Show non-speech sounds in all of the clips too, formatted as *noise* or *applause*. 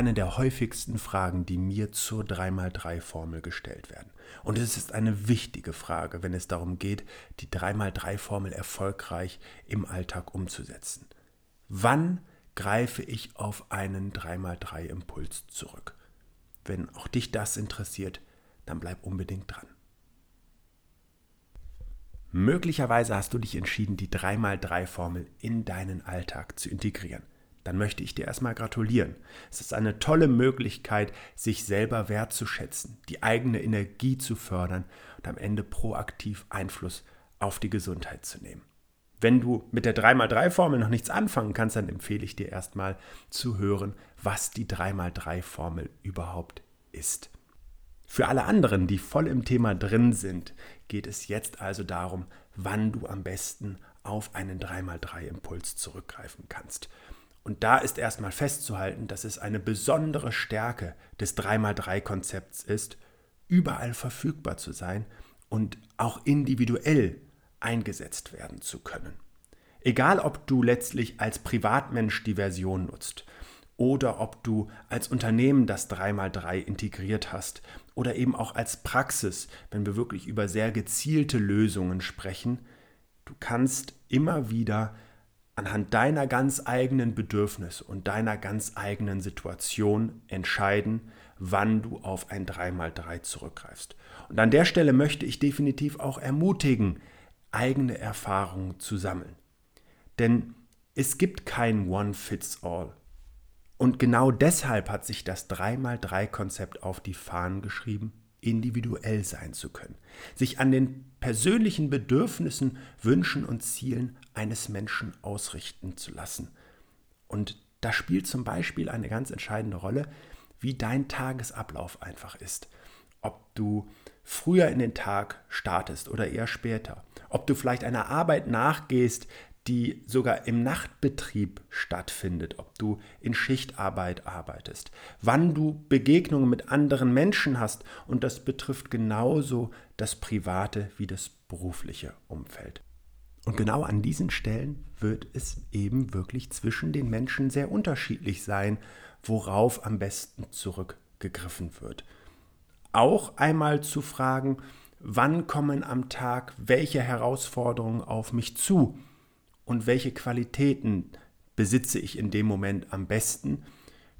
eine der häufigsten Fragen, die mir zur 3x3-Formel gestellt werden. Und es ist eine wichtige Frage, wenn es darum geht, die 3x3-Formel erfolgreich im Alltag umzusetzen. Wann greife ich auf einen 3x3-Impuls zurück? Wenn auch dich das interessiert, dann bleib unbedingt dran. Möglicherweise hast du dich entschieden, die 3x3-Formel in deinen Alltag zu integrieren. Dann möchte ich dir erstmal gratulieren. Es ist eine tolle Möglichkeit, sich selber wertzuschätzen, die eigene Energie zu fördern und am Ende proaktiv Einfluss auf die Gesundheit zu nehmen. Wenn du mit der 3x3-Formel noch nichts anfangen kannst, dann empfehle ich dir erstmal zu hören, was die 3x3-Formel überhaupt ist. Für alle anderen, die voll im Thema drin sind, geht es jetzt also darum, wann du am besten auf einen 3x3-Impuls zurückgreifen kannst. Und da ist erstmal festzuhalten, dass es eine besondere Stärke des 3x3-Konzepts ist, überall verfügbar zu sein und auch individuell eingesetzt werden zu können. Egal, ob du letztlich als Privatmensch die Version nutzt oder ob du als Unternehmen das 3x3 integriert hast oder eben auch als Praxis, wenn wir wirklich über sehr gezielte Lösungen sprechen, du kannst immer wieder anhand deiner ganz eigenen Bedürfnisse und deiner ganz eigenen Situation entscheiden, wann du auf ein 3x3 zurückgreifst. Und an der Stelle möchte ich definitiv auch ermutigen, eigene Erfahrungen zu sammeln. Denn es gibt kein One-Fits-All. Und genau deshalb hat sich das 3x3-Konzept auf die Fahnen geschrieben, individuell sein zu können, sich an den persönlichen Bedürfnissen, Wünschen und Zielen eines Menschen ausrichten zu lassen. Und da spielt zum Beispiel eine ganz entscheidende Rolle, wie dein Tagesablauf einfach ist. Ob du früher in den Tag startest oder eher später. Ob du vielleicht einer Arbeit nachgehst, die sogar im Nachtbetrieb stattfindet, ob du in Schichtarbeit arbeitest, wann du Begegnungen mit anderen Menschen hast und das betrifft genauso das private wie das berufliche Umfeld. Und genau an diesen Stellen wird es eben wirklich zwischen den Menschen sehr unterschiedlich sein, worauf am besten zurückgegriffen wird. Auch einmal zu fragen, wann kommen am Tag welche Herausforderungen auf mich zu und welche Qualitäten besitze ich in dem Moment am besten,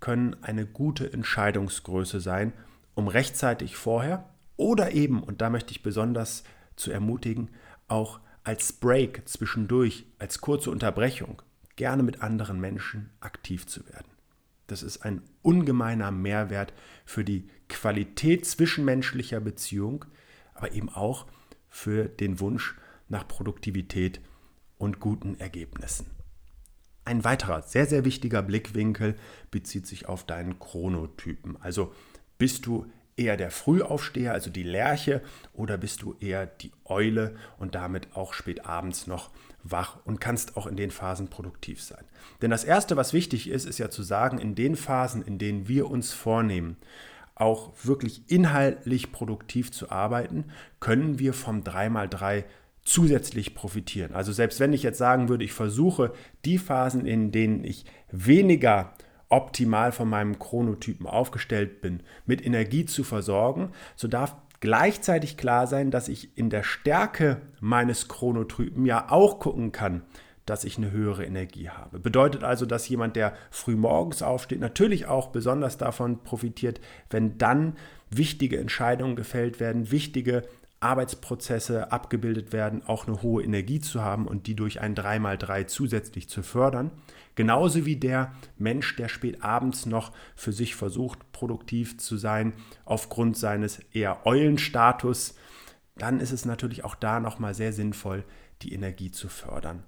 können eine gute Entscheidungsgröße sein, um rechtzeitig vorher oder eben, und da möchte ich besonders zu ermutigen, auch als Break zwischendurch, als kurze Unterbrechung, gerne mit anderen Menschen aktiv zu werden. Das ist ein ungemeiner Mehrwert für die Qualität zwischenmenschlicher Beziehung, aber eben auch für den Wunsch nach Produktivität und guten Ergebnissen. Ein weiterer sehr, sehr wichtiger Blickwinkel bezieht sich auf deinen Chronotypen. Also bist du eher der Frühaufsteher, also die Lerche, oder bist du eher die Eule und damit auch spät abends noch wach und kannst auch in den Phasen produktiv sein? Denn das Erste, was wichtig ist, ist ja zu sagen, in den Phasen, in denen wir uns vornehmen, auch wirklich inhaltlich produktiv zu arbeiten, können wir vom 3x3 zusätzlich profitieren. Also selbst wenn ich jetzt sagen würde, ich versuche die Phasen, in denen ich weniger optimal von meinem Chronotypen aufgestellt bin, mit Energie zu versorgen, so darf gleichzeitig klar sein, dass ich in der Stärke meines Chronotypen ja auch gucken kann, dass ich eine höhere Energie habe. Bedeutet also, dass jemand, der früh morgens aufsteht, natürlich auch besonders davon profitiert, wenn dann wichtige Entscheidungen gefällt werden, wichtige Arbeitsprozesse abgebildet werden, auch eine hohe Energie zu haben und die durch ein 3x3 zusätzlich zu fördern. Genauso wie der Mensch, der spät abends noch für sich versucht, produktiv zu sein, aufgrund seines eher Eulenstatus, dann ist es natürlich auch da nochmal sehr sinnvoll, die Energie zu fördern.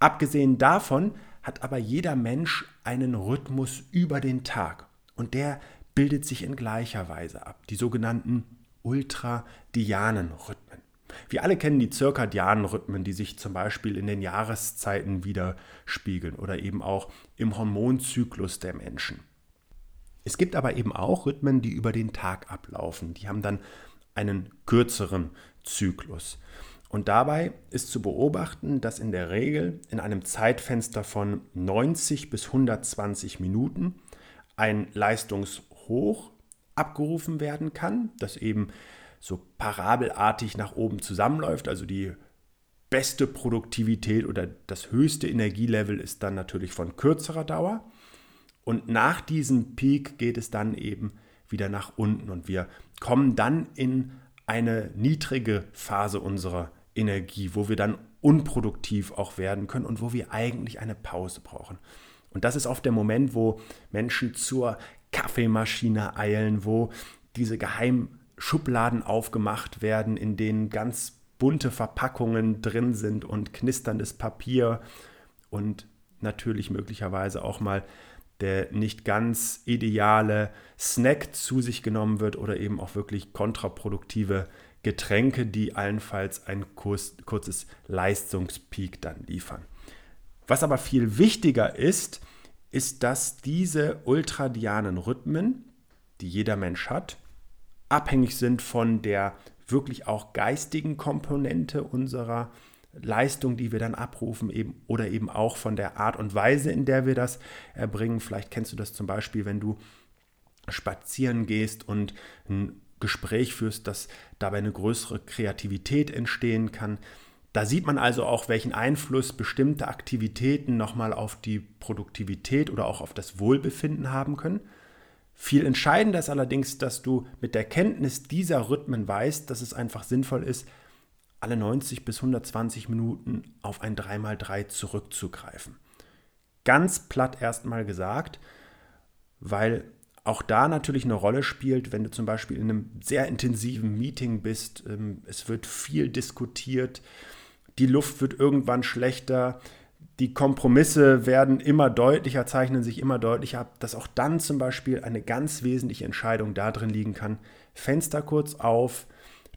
Abgesehen davon hat aber jeder Mensch einen Rhythmus über den Tag und der bildet sich in gleicher Weise ab, die sogenannten ultradianen Rhythmen. Wir alle kennen die zirkadianen Rhythmen, die sich zum Beispiel in den Jahreszeiten widerspiegeln oder eben auch im Hormonzyklus der Menschen. Es gibt aber eben auch Rhythmen, die über den Tag ablaufen. Die haben dann einen kürzeren Zyklus. Und dabei ist zu beobachten, dass in der Regel in einem Zeitfenster von 90 bis 120 Minuten ein Leistungshoch abgerufen werden kann, das eben so parabelartig nach oben zusammenläuft. Also die beste Produktivität oder das höchste Energielevel ist dann natürlich von kürzerer Dauer. Und nach diesem Peak geht es dann eben wieder nach unten und wir kommen dann in eine niedrige Phase unserer Energie, wo wir dann unproduktiv auch werden können und wo wir eigentlich eine Pause brauchen. Und das ist oft der Moment, wo Menschen zur Kaffeemaschine eilen, wo diese Geheimschubladen aufgemacht werden, in denen ganz bunte Verpackungen drin sind und knisterndes Papier und natürlich möglicherweise auch mal der nicht ganz ideale Snack zu sich genommen wird oder eben auch wirklich kontraproduktive Getränke, die allenfalls ein kurzes Leistungspeak dann liefern. Was aber viel wichtiger ist, ist, dass diese ultradianen Rhythmen, die jeder Mensch hat, abhängig sind von der wirklich auch geistigen Komponente unserer Leistung, die wir dann abrufen, eben oder eben auch von der Art und Weise, in der wir das erbringen. Vielleicht kennst du das zum Beispiel, wenn du spazieren gehst und ein Gespräch führst, dass dabei eine größere Kreativität entstehen kann. Da sieht man also auch, welchen Einfluss bestimmte Aktivitäten nochmal auf die Produktivität oder auch auf das Wohlbefinden haben können. Viel entscheidender ist allerdings, dass du mit der Kenntnis dieser Rhythmen weißt, dass es einfach sinnvoll ist, alle 90 bis 120 Minuten auf ein 3x3 zurückzugreifen. Ganz platt erstmal gesagt, weil auch da natürlich eine Rolle spielt, wenn du zum Beispiel in einem sehr intensiven Meeting bist, ähm, es wird viel diskutiert, die Luft wird irgendwann schlechter, die Kompromisse werden immer deutlicher, zeichnen sich immer deutlicher ab, dass auch dann zum Beispiel eine ganz wesentliche Entscheidung darin liegen kann, Fenster kurz auf,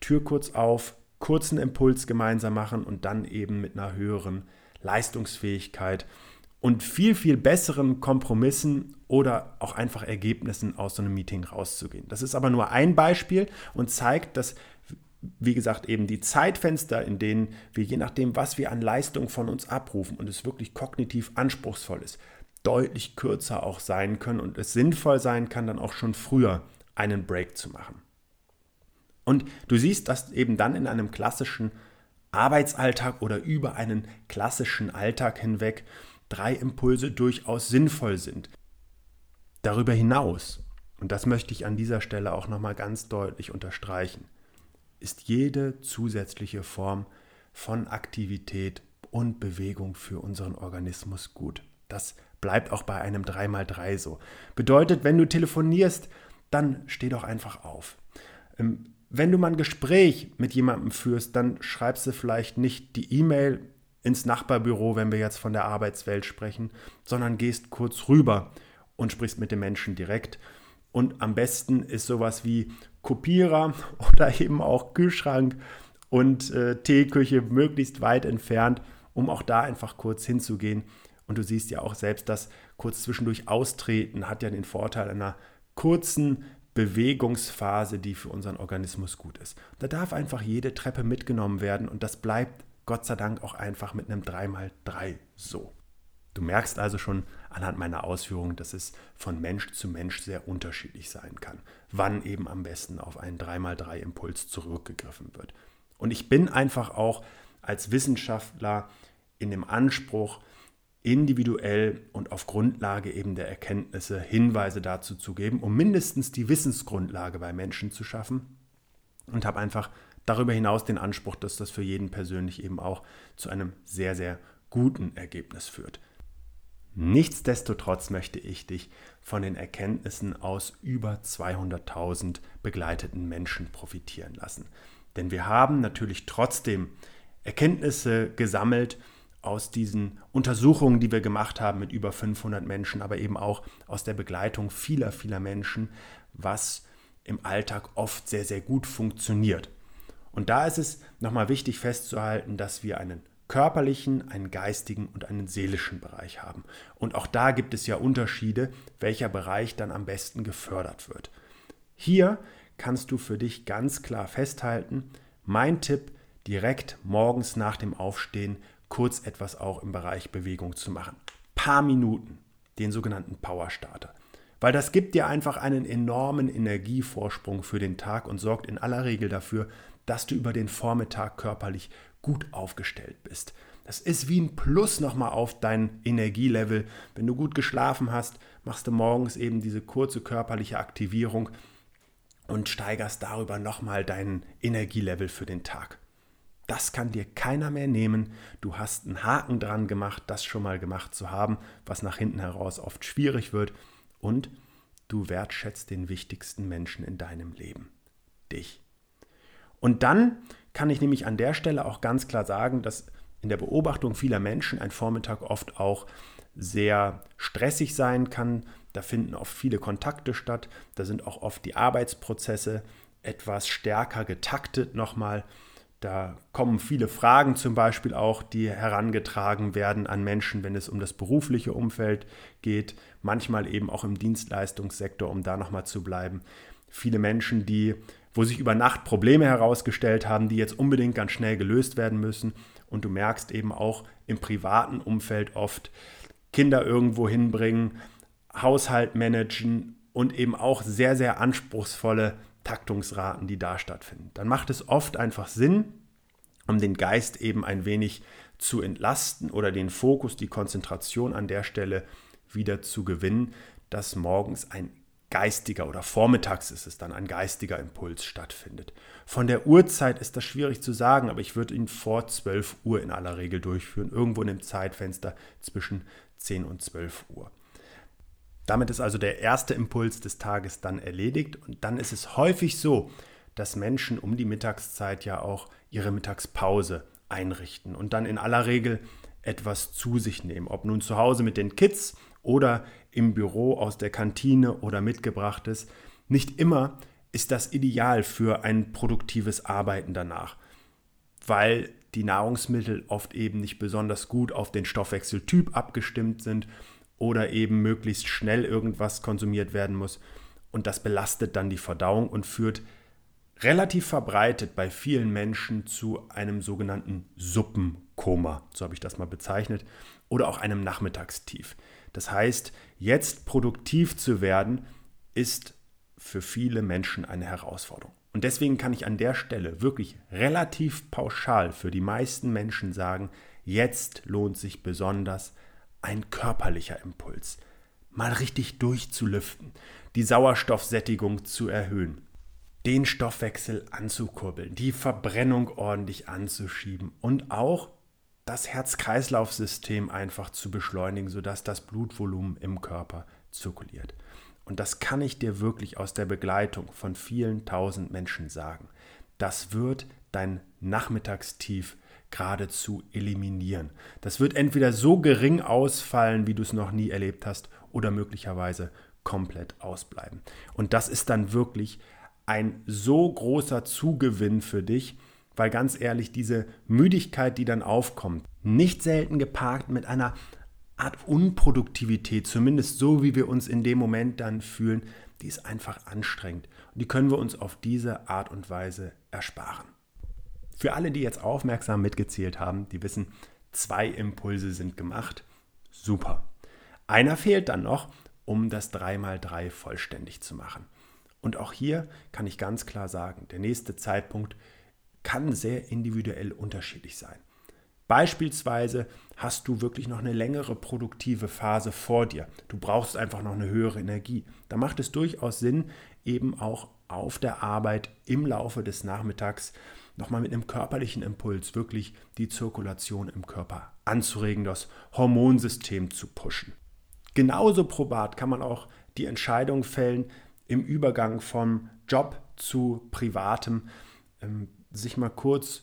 Tür kurz auf, kurzen Impuls gemeinsam machen und dann eben mit einer höheren Leistungsfähigkeit und viel, viel besseren Kompromissen oder auch einfach Ergebnissen aus so einem Meeting rauszugehen. Das ist aber nur ein Beispiel und zeigt, dass, wie gesagt, eben die Zeitfenster, in denen wir je nachdem, was wir an Leistung von uns abrufen und es wirklich kognitiv anspruchsvoll ist, deutlich kürzer auch sein können und es sinnvoll sein kann, dann auch schon früher einen Break zu machen. Und du siehst, dass eben dann in einem klassischen Arbeitsalltag oder über einen klassischen Alltag hinweg drei Impulse durchaus sinnvoll sind. Darüber hinaus, und das möchte ich an dieser Stelle auch nochmal ganz deutlich unterstreichen, ist jede zusätzliche Form von Aktivität und Bewegung für unseren Organismus gut. Das bleibt auch bei einem 3x3 so. Bedeutet, wenn du telefonierst, dann steh doch einfach auf. Ähm, wenn du mal ein Gespräch mit jemandem führst, dann schreibst du vielleicht nicht die E-Mail ins Nachbarbüro, wenn wir jetzt von der Arbeitswelt sprechen, sondern gehst kurz rüber und sprichst mit dem Menschen direkt. Und am besten ist sowas wie Kopierer *laughs* oder eben auch Kühlschrank und äh, Teeküche möglichst weit entfernt, um auch da einfach kurz hinzugehen. Und du siehst ja auch selbst, dass kurz zwischendurch austreten hat ja den Vorteil einer kurzen Bewegungsphase, die für unseren Organismus gut ist. Da darf einfach jede Treppe mitgenommen werden und das bleibt Gott sei Dank auch einfach mit einem 3x3 so. Du merkst also schon anhand meiner Ausführungen, dass es von Mensch zu Mensch sehr unterschiedlich sein kann, wann eben am besten auf einen 3x3 Impuls zurückgegriffen wird. Und ich bin einfach auch als Wissenschaftler in dem Anspruch, individuell und auf Grundlage eben der Erkenntnisse Hinweise dazu zu geben, um mindestens die Wissensgrundlage bei Menschen zu schaffen und habe einfach darüber hinaus den Anspruch, dass das für jeden persönlich eben auch zu einem sehr, sehr guten Ergebnis führt. Nichtsdestotrotz möchte ich dich von den Erkenntnissen aus über 200.000 begleiteten Menschen profitieren lassen. Denn wir haben natürlich trotzdem Erkenntnisse gesammelt, aus diesen Untersuchungen, die wir gemacht haben mit über 500 Menschen, aber eben auch aus der Begleitung vieler, vieler Menschen, was im Alltag oft sehr, sehr gut funktioniert. Und da ist es nochmal wichtig festzuhalten, dass wir einen körperlichen, einen geistigen und einen seelischen Bereich haben. Und auch da gibt es ja Unterschiede, welcher Bereich dann am besten gefördert wird. Hier kannst du für dich ganz klar festhalten, mein Tipp, direkt morgens nach dem Aufstehen kurz etwas auch im Bereich Bewegung zu machen. Paar Minuten, den sogenannten Power Starter. Weil das gibt dir einfach einen enormen Energievorsprung für den Tag und sorgt in aller Regel dafür, dass du über den Vormittag körperlich gut aufgestellt bist. Das ist wie ein Plus nochmal auf dein Energielevel. Wenn du gut geschlafen hast, machst du morgens eben diese kurze körperliche Aktivierung und steigerst darüber nochmal dein Energielevel für den Tag. Das kann dir keiner mehr nehmen. Du hast einen Haken dran gemacht, das schon mal gemacht zu haben, was nach hinten heraus oft schwierig wird. Und du wertschätzt den wichtigsten Menschen in deinem Leben, dich. Und dann kann ich nämlich an der Stelle auch ganz klar sagen, dass in der Beobachtung vieler Menschen ein Vormittag oft auch sehr stressig sein kann. Da finden oft viele Kontakte statt. Da sind auch oft die Arbeitsprozesse etwas stärker getaktet nochmal. Da kommen viele Fragen zum Beispiel auch, die herangetragen werden an Menschen, wenn es um das berufliche Umfeld geht, manchmal eben auch im Dienstleistungssektor, um da nochmal zu bleiben. Viele Menschen, die, wo sich über Nacht Probleme herausgestellt haben, die jetzt unbedingt ganz schnell gelöst werden müssen. Und du merkst eben auch im privaten Umfeld oft Kinder irgendwo hinbringen, Haushalt managen und eben auch sehr, sehr anspruchsvolle Taktungsraten, die da stattfinden. Dann macht es oft einfach Sinn, um den Geist eben ein wenig zu entlasten oder den Fokus, die Konzentration an der Stelle wieder zu gewinnen, dass morgens ein geistiger oder vormittags ist es dann ein geistiger Impuls stattfindet. Von der Uhrzeit ist das schwierig zu sagen, aber ich würde ihn vor 12 Uhr in aller Regel durchführen, irgendwo in dem Zeitfenster zwischen 10 und 12 Uhr. Damit ist also der erste Impuls des Tages dann erledigt und dann ist es häufig so, dass Menschen um die Mittagszeit ja auch ihre Mittagspause einrichten und dann in aller Regel etwas zu sich nehmen, ob nun zu Hause mit den Kids oder im Büro aus der Kantine oder mitgebrachtes. Nicht immer ist das ideal für ein produktives Arbeiten danach, weil die Nahrungsmittel oft eben nicht besonders gut auf den Stoffwechseltyp abgestimmt sind oder eben möglichst schnell irgendwas konsumiert werden muss. Und das belastet dann die Verdauung und führt relativ verbreitet bei vielen Menschen zu einem sogenannten Suppenkoma, so habe ich das mal bezeichnet, oder auch einem Nachmittagstief. Das heißt, jetzt produktiv zu werden, ist für viele Menschen eine Herausforderung. Und deswegen kann ich an der Stelle wirklich relativ pauschal für die meisten Menschen sagen, jetzt lohnt sich besonders ein körperlicher Impuls. Mal richtig durchzulüften, die Sauerstoffsättigung zu erhöhen, den Stoffwechsel anzukurbeln, die Verbrennung ordentlich anzuschieben und auch das Herz-Kreislauf-System einfach zu beschleunigen, sodass das Blutvolumen im Körper zirkuliert. Und das kann ich dir wirklich aus der Begleitung von vielen tausend Menschen sagen. Das wird dein Nachmittagstief geradezu eliminieren. Das wird entweder so gering ausfallen, wie du es noch nie erlebt hast, oder möglicherweise komplett ausbleiben. Und das ist dann wirklich ein so großer Zugewinn für dich, weil ganz ehrlich, diese Müdigkeit, die dann aufkommt, nicht selten geparkt mit einer Art Unproduktivität, zumindest so, wie wir uns in dem Moment dann fühlen, die ist einfach anstrengend. Und die können wir uns auf diese Art und Weise ersparen. Für alle, die jetzt aufmerksam mitgezählt haben, die wissen, zwei Impulse sind gemacht. Super. Einer fehlt dann noch, um das 3x3 vollständig zu machen. Und auch hier kann ich ganz klar sagen, der nächste Zeitpunkt kann sehr individuell unterschiedlich sein. Beispielsweise hast du wirklich noch eine längere produktive Phase vor dir. Du brauchst einfach noch eine höhere Energie. Da macht es durchaus Sinn, eben auch auf der Arbeit im Laufe des Nachmittags nochmal mit einem körperlichen Impuls wirklich die Zirkulation im Körper anzuregen, das Hormonsystem zu pushen. Genauso probat kann man auch die Entscheidung fällen, im Übergang vom Job zu privatem, ähm, sich mal kurz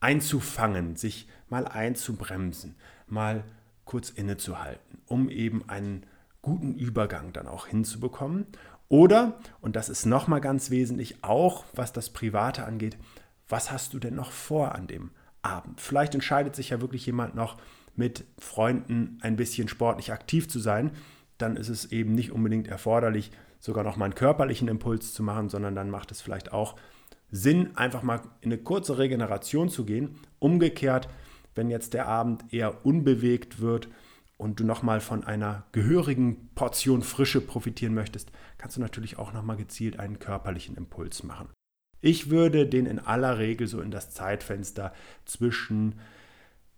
einzufangen, sich mal einzubremsen, mal kurz innezuhalten, um eben einen guten Übergang dann auch hinzubekommen. Oder, und das ist nochmal ganz wesentlich, auch was das Private angeht, was hast du denn noch vor an dem Abend? Vielleicht entscheidet sich ja wirklich jemand noch mit Freunden ein bisschen sportlich aktiv zu sein. Dann ist es eben nicht unbedingt erforderlich, sogar noch mal einen körperlichen Impuls zu machen, sondern dann macht es vielleicht auch Sinn, einfach mal in eine kurze Regeneration zu gehen. Umgekehrt, wenn jetzt der Abend eher unbewegt wird und du nochmal von einer gehörigen Portion Frische profitieren möchtest, kannst du natürlich auch nochmal gezielt einen körperlichen Impuls machen. Ich würde den in aller Regel so in das Zeitfenster zwischen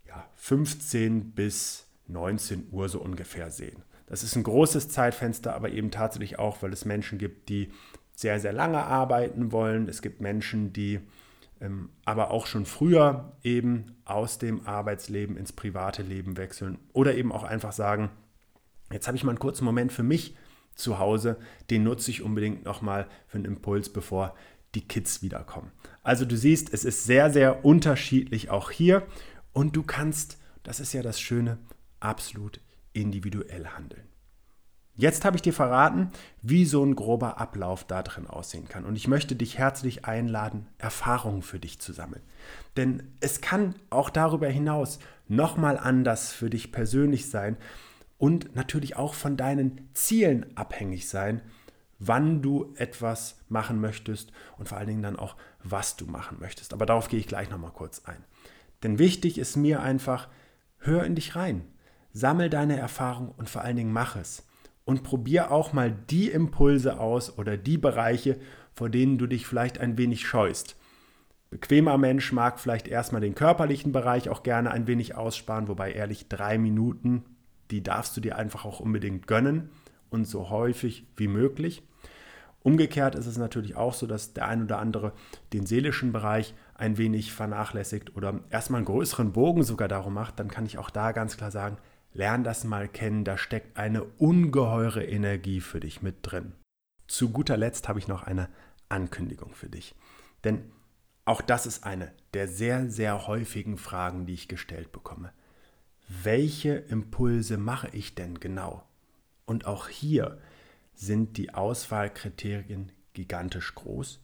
ja, 15 bis 19 Uhr so ungefähr sehen. Das ist ein großes Zeitfenster, aber eben tatsächlich auch, weil es Menschen gibt, die sehr, sehr lange arbeiten wollen. Es gibt Menschen, die ähm, aber auch schon früher eben aus dem Arbeitsleben ins private Leben wechseln oder eben auch einfach sagen, jetzt habe ich mal einen kurzen Moment für mich zu Hause, den nutze ich unbedingt nochmal für einen Impuls, bevor die Kids wiederkommen. Also du siehst, es ist sehr, sehr unterschiedlich auch hier und du kannst, das ist ja das Schöne, absolut individuell handeln. Jetzt habe ich dir verraten, wie so ein grober Ablauf da drin aussehen kann. Und ich möchte dich herzlich einladen, Erfahrungen für dich zu sammeln. Denn es kann auch darüber hinaus nochmal anders für dich persönlich sein und natürlich auch von deinen Zielen abhängig sein, wann du etwas machen möchtest und vor allen Dingen dann auch, was du machen möchtest. Aber darauf gehe ich gleich nochmal kurz ein. Denn wichtig ist mir einfach, hör in dich rein, sammel deine Erfahrung und vor allen Dingen mach es und probier auch mal die Impulse aus oder die Bereiche, vor denen du dich vielleicht ein wenig scheust. Bequemer Mensch mag vielleicht erstmal den körperlichen Bereich auch gerne ein wenig aussparen, wobei ehrlich drei Minuten, die darfst du dir einfach auch unbedingt gönnen und so häufig wie möglich. Umgekehrt ist es natürlich auch so, dass der ein oder andere den seelischen Bereich ein wenig vernachlässigt oder erstmal einen größeren Bogen sogar darum macht, dann kann ich auch da ganz klar sagen, Lern das mal kennen, da steckt eine ungeheure Energie für dich mit drin. Zu guter Letzt habe ich noch eine Ankündigung für dich. Denn auch das ist eine der sehr, sehr häufigen Fragen, die ich gestellt bekomme. Welche Impulse mache ich denn genau? Und auch hier sind die Auswahlkriterien gigantisch groß.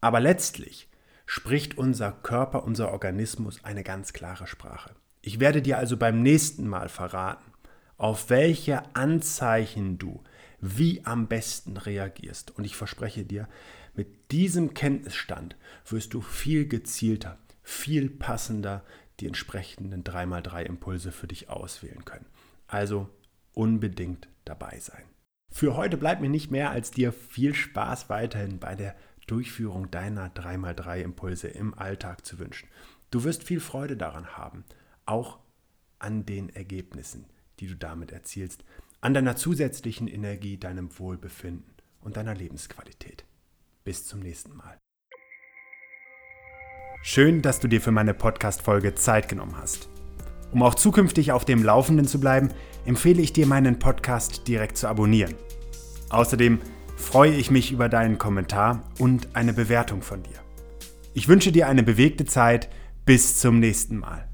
Aber letztlich spricht unser Körper, unser Organismus eine ganz klare Sprache. Ich werde dir also beim nächsten Mal verraten, auf welche Anzeichen du wie am besten reagierst. Und ich verspreche dir, mit diesem Kenntnisstand wirst du viel gezielter, viel passender die entsprechenden 3x3 Impulse für dich auswählen können. Also unbedingt dabei sein. Für heute bleibt mir nicht mehr, als dir viel Spaß weiterhin bei der Durchführung deiner 3x3 Impulse im Alltag zu wünschen. Du wirst viel Freude daran haben auch an den Ergebnissen, die du damit erzielst, an deiner zusätzlichen Energie, deinem Wohlbefinden und deiner Lebensqualität. Bis zum nächsten Mal. Schön, dass du dir für meine Podcast-Folge Zeit genommen hast. Um auch zukünftig auf dem Laufenden zu bleiben, empfehle ich dir, meinen Podcast direkt zu abonnieren. Außerdem freue ich mich über deinen Kommentar und eine Bewertung von dir. Ich wünsche dir eine bewegte Zeit. Bis zum nächsten Mal.